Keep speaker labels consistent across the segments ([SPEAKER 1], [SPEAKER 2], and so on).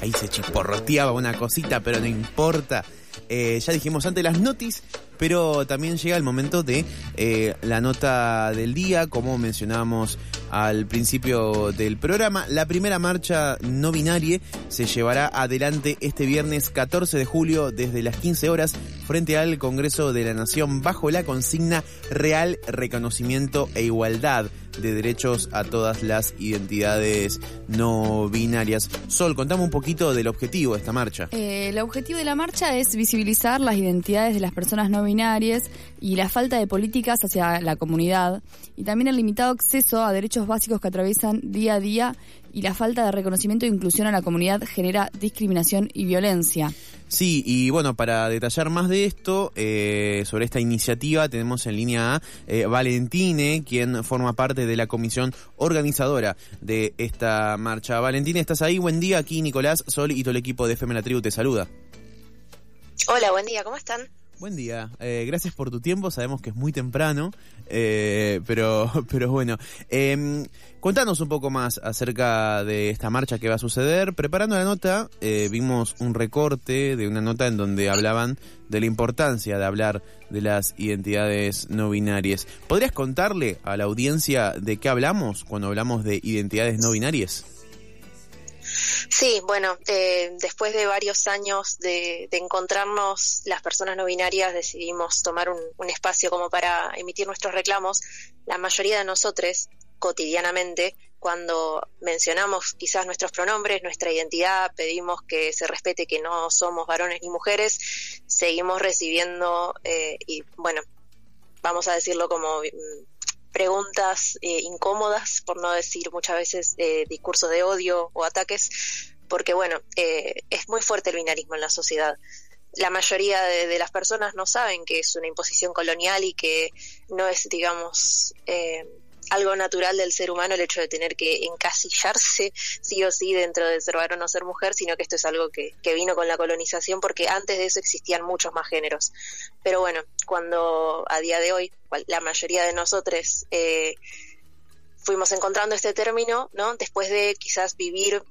[SPEAKER 1] Ahí se chisporroteaba una cosita, pero no importa. Eh, ya dijimos antes las notis, pero también llega el momento de eh, la nota del día, como mencionábamos al principio del programa. La primera marcha no binaria se llevará adelante este viernes 14 de julio desde las 15 horas frente al Congreso de la Nación bajo la consigna Real Reconocimiento e Igualdad de derechos a todas las identidades no binarias. Sol, contame un poquito del objetivo de esta marcha.
[SPEAKER 2] Eh, el objetivo de la marcha es visibilizar las identidades de las personas no binarias y la falta de políticas hacia la comunidad y también el limitado acceso a derechos básicos que atraviesan día a día y la falta de reconocimiento e inclusión a la comunidad genera discriminación y violencia.
[SPEAKER 1] Sí, y bueno, para detallar más de esto, eh, sobre esta iniciativa, tenemos en línea a eh, Valentine, quien forma parte de la comisión organizadora de esta marcha. Valentine, ¿estás ahí? Buen día, aquí Nicolás, Sol y todo el equipo de FM La Tribu te saluda.
[SPEAKER 3] Hola, buen día, ¿cómo están?
[SPEAKER 1] Buen día, eh, gracias por tu tiempo, sabemos que es muy temprano, eh, pero, pero bueno. Eh, un poco más acerca de esta marcha que va a suceder. Preparando la nota, eh, vimos un recorte de una nota en donde hablaban de la importancia de hablar de las identidades no binarias. ¿Podrías contarle a la audiencia de qué hablamos cuando hablamos de identidades no binarias?
[SPEAKER 3] Sí, bueno, eh, después de varios años de, de, encontrarnos las personas no binarias, decidimos tomar un, espacio como para emitir nuestros reclamos. La mayoría de nosotros, cotidianamente, cuando mencionamos quizás nuestros pronombres, nuestra identidad, pedimos que se respete que no somos varones ni mujeres, seguimos recibiendo, eh, y bueno, vamos a decirlo como preguntas eh, incómodas, por no decir muchas veces eh, discursos de odio o ataques, porque bueno, eh, es muy fuerte el binarismo en la sociedad. La mayoría de, de, las personas no saben que es una imposición colonial y que no es, digamos, algo natural del ser humano el hecho de tener que encasillarse sí o sí dentro de ser varón o ser mujer, sino que esto es algo que, que, vino con la colonización porque antes de eso existían muchos más géneros. Pero bueno, cuando a día de hoy la mayoría de nosotros eh, fuimos encontrando este término, ¿no? Después de quizás vivir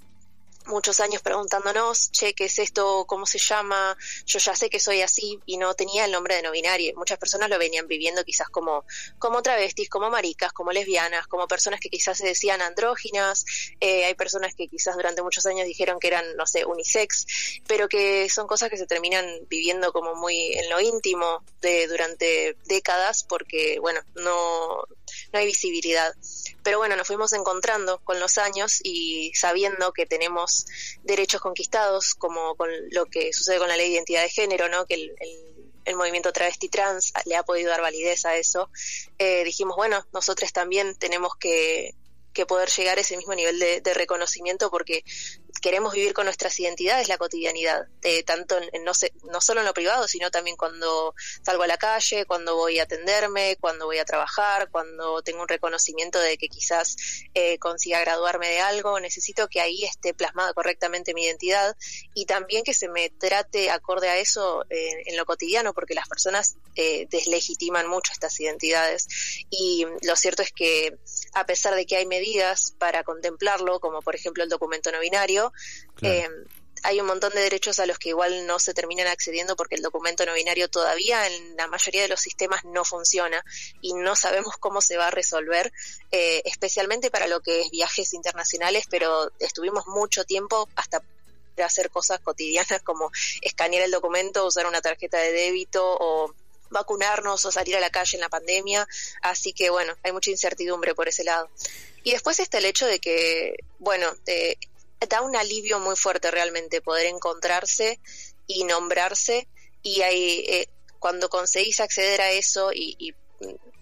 [SPEAKER 3] muchos años preguntándonos, che, ¿qué es esto? ¿Cómo se llama? Yo ya sé que soy así y no tenía el nombre de no binario. Muchas personas lo venían viviendo quizás como, como travestis, como maricas, como lesbianas, como personas que quizás se decían andróginas. Eh, hay personas que quizás durante muchos años dijeron que eran, no sé, unisex, pero que son cosas que se terminan viviendo como muy en lo íntimo de durante décadas porque, bueno, no, no hay visibilidad. Pero bueno, nos fuimos encontrando con los años y sabiendo que tenemos derechos conquistados, como con lo que sucede con la ley de identidad de género, ¿no? Que el, movimiento travesti trans le ha podido dar validez a eso, eh, dijimos, bueno, nosotros también tenemos que, que poder llegar a ese mismo nivel de, reconocimiento porque queremos vivir con nuestras identidades la cotidianidad, eh, tanto en, no, sé, no solo en lo privado, sino también cuando salgo a la calle, cuando voy a atenderme, cuando voy a trabajar, cuando tengo un reconocimiento de que quizás eh, consiga graduarme de algo, necesito que ahí esté plasmada correctamente mi identidad y también que se me trate acorde a eso eh, en lo cotidiano, porque las personas eh, deslegitiman mucho estas identidades. Y lo cierto es que a pesar de que hay medidas para contemplarlo, como por ejemplo el documento no binario, Claro. Eh, hay un montón de derechos a los que igual no se terminan accediendo porque el documento no binario todavía en la mayoría de los sistemas no funciona y no sabemos cómo se va a resolver, eh, especialmente para lo que es viajes internacionales, pero estuvimos mucho tiempo hasta hacer cosas cotidianas como escanear el documento, usar una tarjeta de débito o vacunarnos o salir a la calle en la pandemia, así que bueno, hay mucha incertidumbre por ese lado. Y después está el hecho de que, bueno, eh, da un alivio muy fuerte realmente poder encontrarse y nombrarse y hay, eh, cuando conseguís acceder a eso y, y,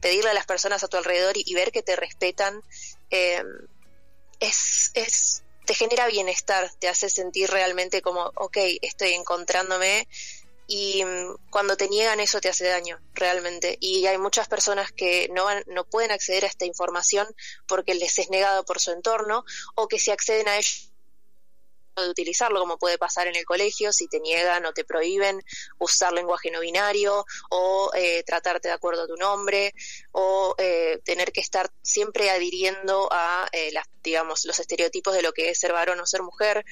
[SPEAKER 3] pedirle a las personas a tu alrededor y, ver que te respetan, eh, es, es, te genera bienestar, te hace sentir realmente como, ok, estoy encontrándome y cuando te niegan eso te hace daño realmente. Y hay muchas personas que no van, no pueden acceder a esta información porque les es negado por su entorno o que si acceden a ello de utilizarlo, como puede pasar en el colegio, si te niegan o te prohíben usar lenguaje no binario o eh, tratarte de acuerdo a tu nombre o eh, tener que estar siempre adhiriendo a eh, las, digamos, los estereotipos de lo que es ser varón o ser mujer.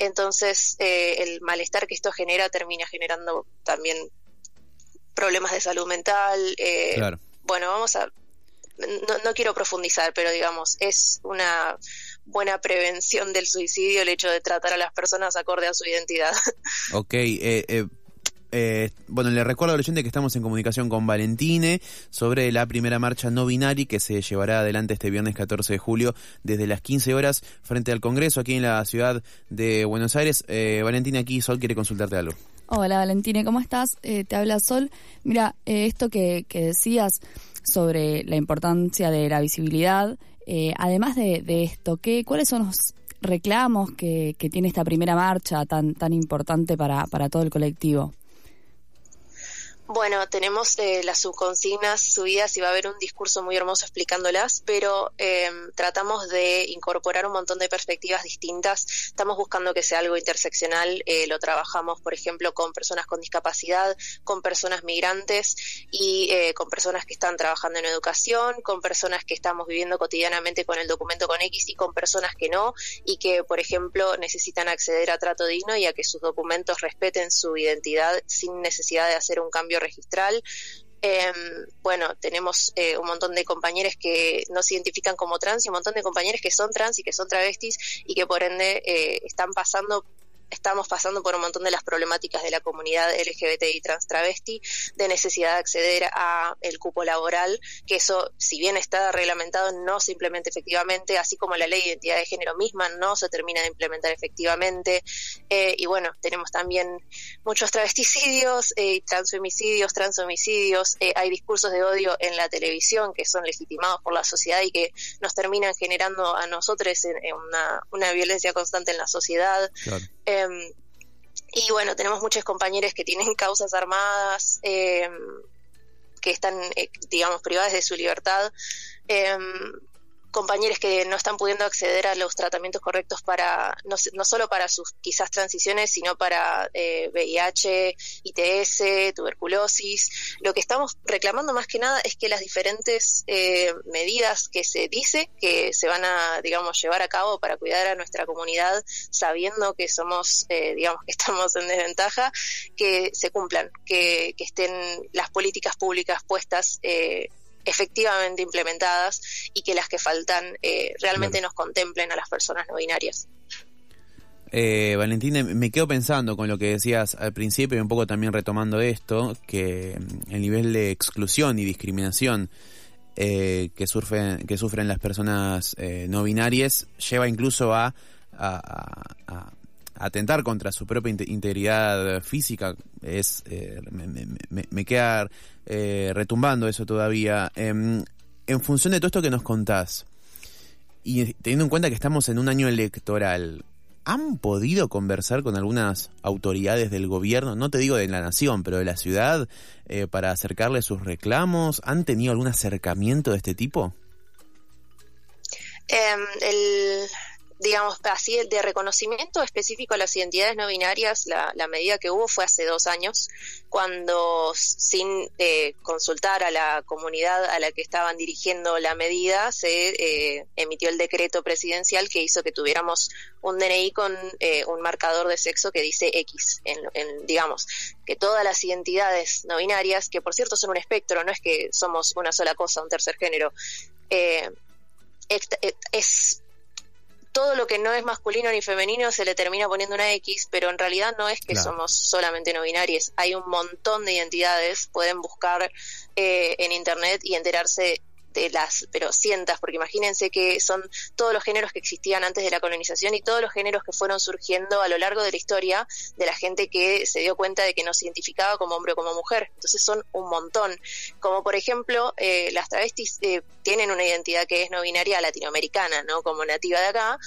[SPEAKER 3] Entonces, el malestar que esto genera termina generando también problemas de salud mental. Bueno, vamos a no, no, quiero profundizar, pero digamos, es una buena prevención del suicidio el hecho de tratar a las personas acorde a su identidad.
[SPEAKER 1] Ok, eh, eh, eh, bueno, le recuerdo a la que estamos en comunicación con Valentine sobre la primera marcha no binaria que se llevará adelante este viernes 14 de julio desde las 15 horas frente al Congreso aquí en la ciudad de Buenos Aires. Eh, Valentina, aquí Sol quiere consultarte algo.
[SPEAKER 2] Hola Valentine, ¿cómo estás? Eh, te habla Sol. Mira, esto que, que decías sobre la importancia de la visibilidad, eh, además de, esto, ¿qué, ¿cuáles son los reclamos que, que tiene esta primera marcha tan, tan importante para, para todo el colectivo?
[SPEAKER 3] Bueno, tenemos eh, las subconsignas subidas y va a haber un discurso muy hermoso explicándolas, pero eh, tratamos de incorporar un montón de perspectivas distintas. Estamos buscando que sea algo interseccional. Eh, lo trabajamos, por ejemplo, con personas con discapacidad, con personas migrantes y eh, con personas que están trabajando en educación, con personas que estamos viviendo cotidianamente con el documento con X y con personas que no y que, por ejemplo, necesitan acceder a trato digno y a que sus documentos respeten su identidad sin necesidad de hacer un cambio registral. Em, bueno, tenemos eh, un montón de compañeros que no se identifican como trans y un montón de compañeros que son trans y que son travestis y que por ende eh, están pasando estamos pasando por un montón de las problemáticas de la comunidad LGBTI trans travesti, de necesidad de acceder a el cupo laboral, que eso, si bien está reglamentado, no se implementa efectivamente, así como la ley de identidad de género misma no se termina de implementar efectivamente. Eh, y bueno, tenemos también muchos travesticidios, eh, transfemicidios, transhomicidios, eh, hay discursos de odio en la televisión que son legitimados por la sociedad y que nos terminan generando a nosotros una, una violencia constante en la sociedad. Em, y bueno, tenemos muchos compañeros que tienen causas armadas, em, que están, eh, digamos, privadas de su libertad. Compañeros que no están pudiendo acceder a los tratamientos correctos para, no, no solo para sus quizás transiciones, sino para eh, VIH, ITS, tuberculosis. Lo que estamos reclamando más que nada es que las diferentes eh, medidas que se dice que se van a, digamos, llevar a cabo para cuidar a nuestra comunidad, sabiendo que somos, eh, digamos, que estamos en desventaja, que se cumplan, que, que estén las políticas públicas puestas eh, efectivamente implementadas y que las que faltan eh, realmente nos contemplen a las personas no binarias.
[SPEAKER 1] Eh, Valentina, me quedo pensando con lo que decías al principio y un poco también retomando esto, que mm, el nivel de exclusión y discriminación eh, que, sufren, que sufren las personas eh, no binarias lleva incluso a, a, atentar contra su propia integridad física. Es, me, me, me, queda eh, retumbando eso todavía. Em, en función de todo esto que nos contás, y teniendo en cuenta que estamos en un año electoral, ¿han podido conversar con algunas autoridades del gobierno, no te digo de la nación, pero de la ciudad, eh, para acercarle sus reclamos? ¿Han tenido algún acercamiento de este tipo?
[SPEAKER 3] Em, el, digamos, así de reconocimiento específico a las identidades no binarias, la, medida que hubo fue hace dos años, cuando sin eh, consultar a la comunidad a la que estaban dirigiendo la medida, se eh, emitió el decreto presidencial que hizo que tuviéramos un DNI con eh, un marcador de sexo que dice X, en, digamos, que todas las identidades no binarias, que por cierto son un espectro, no es que somos una sola cosa, un tercer género, es todo lo que no es masculino ni femenino se le termina poniendo una X, pero en realidad no es que somos solamente no binarios. Hay un montón de identidades, pueden buscar eh, en internet y enterarse de las, pero cientas, porque imagínense que son todos los géneros que existían antes de la colonización y todos los géneros que fueron surgiendo a lo largo de la historia de la gente que se dio cuenta de que no se identificaba como hombre o como mujer. Entonces son un montón. Como por ejemplo, eh, las travestis eh, tienen una identidad que es no binaria latinoamericana, ¿no? Como nativa de acá.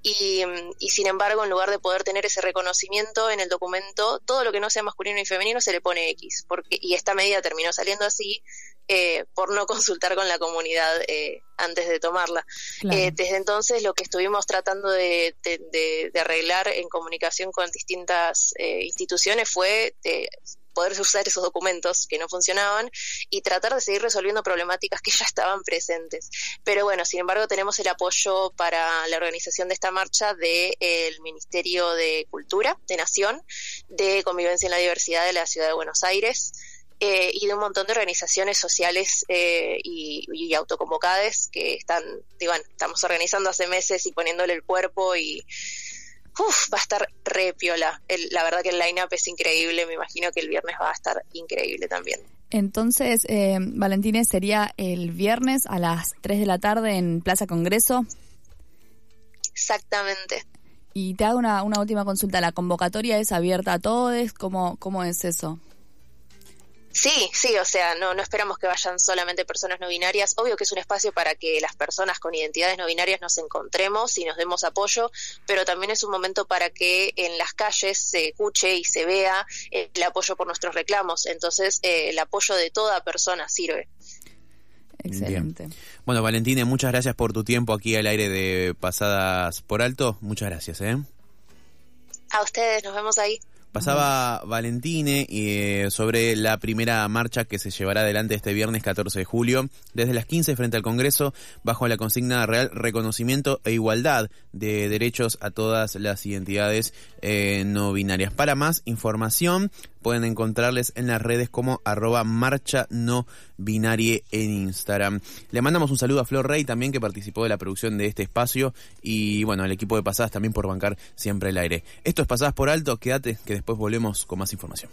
[SPEAKER 3] Y, y, sin embargo, en lugar de poder tener ese reconocimiento en el documento, todo lo que no sea masculino y femenino se le pone X. Porque, y esta medida terminó saliendo así eh, por no consultar con la comunidad eh, antes de tomarla. Eh, desde entonces lo que estuvimos tratando de, arreglar en comunicación con distintas instituciones fue poder usar esos documentos que no funcionaban y tratar de seguir resolviendo problemáticas que ya estaban presentes. Pero bueno, sin embargo, tenemos el apoyo para la organización de esta marcha del Ministerio de Cultura de Nación, de Convivencia en la Diversidad de la Ciudad de Buenos Aires. Eh, y de un montón de organizaciones sociales eh, y, autoconvocadas que están, digo, estamos organizando hace meses y poniéndole el cuerpo y uf, va a estar re piola. la verdad que el line-up es increíble, me imagino que el viernes va a estar increíble también.
[SPEAKER 2] Entonces, eh, Valentines, sería el viernes a las 3 de la tarde en Plaza Congreso.
[SPEAKER 3] Exactamente.
[SPEAKER 2] Y te hago una, una última consulta. ¿La convocatoria es abierta a todos? ¿Cómo, cómo es eso?
[SPEAKER 3] Sí, sí, o sea, no, no esperamos que vayan solamente personas no binarias. Obvio que es un espacio para que las personas con identidades no binarias nos encontremos y nos demos apoyo, pero también es un momento para que en las calles se escuche y se vea el apoyo por nuestros reclamos. Entonces, eh, el apoyo de toda persona sirve.
[SPEAKER 2] Excelente.
[SPEAKER 1] Bueno, Valentina, muchas gracias por tu tiempo aquí al aire de Pasadas por Alto. Muchas gracias, ¿eh?
[SPEAKER 3] A ustedes, nos vemos ahí.
[SPEAKER 1] Pasaba Valentine eh, sobre la primera marcha que se llevará adelante este viernes 14 de julio, desde las 15 frente al Congreso, bajo la consigna real reconocimiento e igualdad de derechos a todas las identidades eh, no binarias. Para más información, pueden encontrarles en las redes como arroba marcha no binarie en Instagram. Le mandamos un saludo a Flor Rey también que participó de la producción de este espacio y bueno, al equipo de Pasadas también por bancar siempre el aire. Esto es Pasadas por Alto, quédate que después volvemos con más información.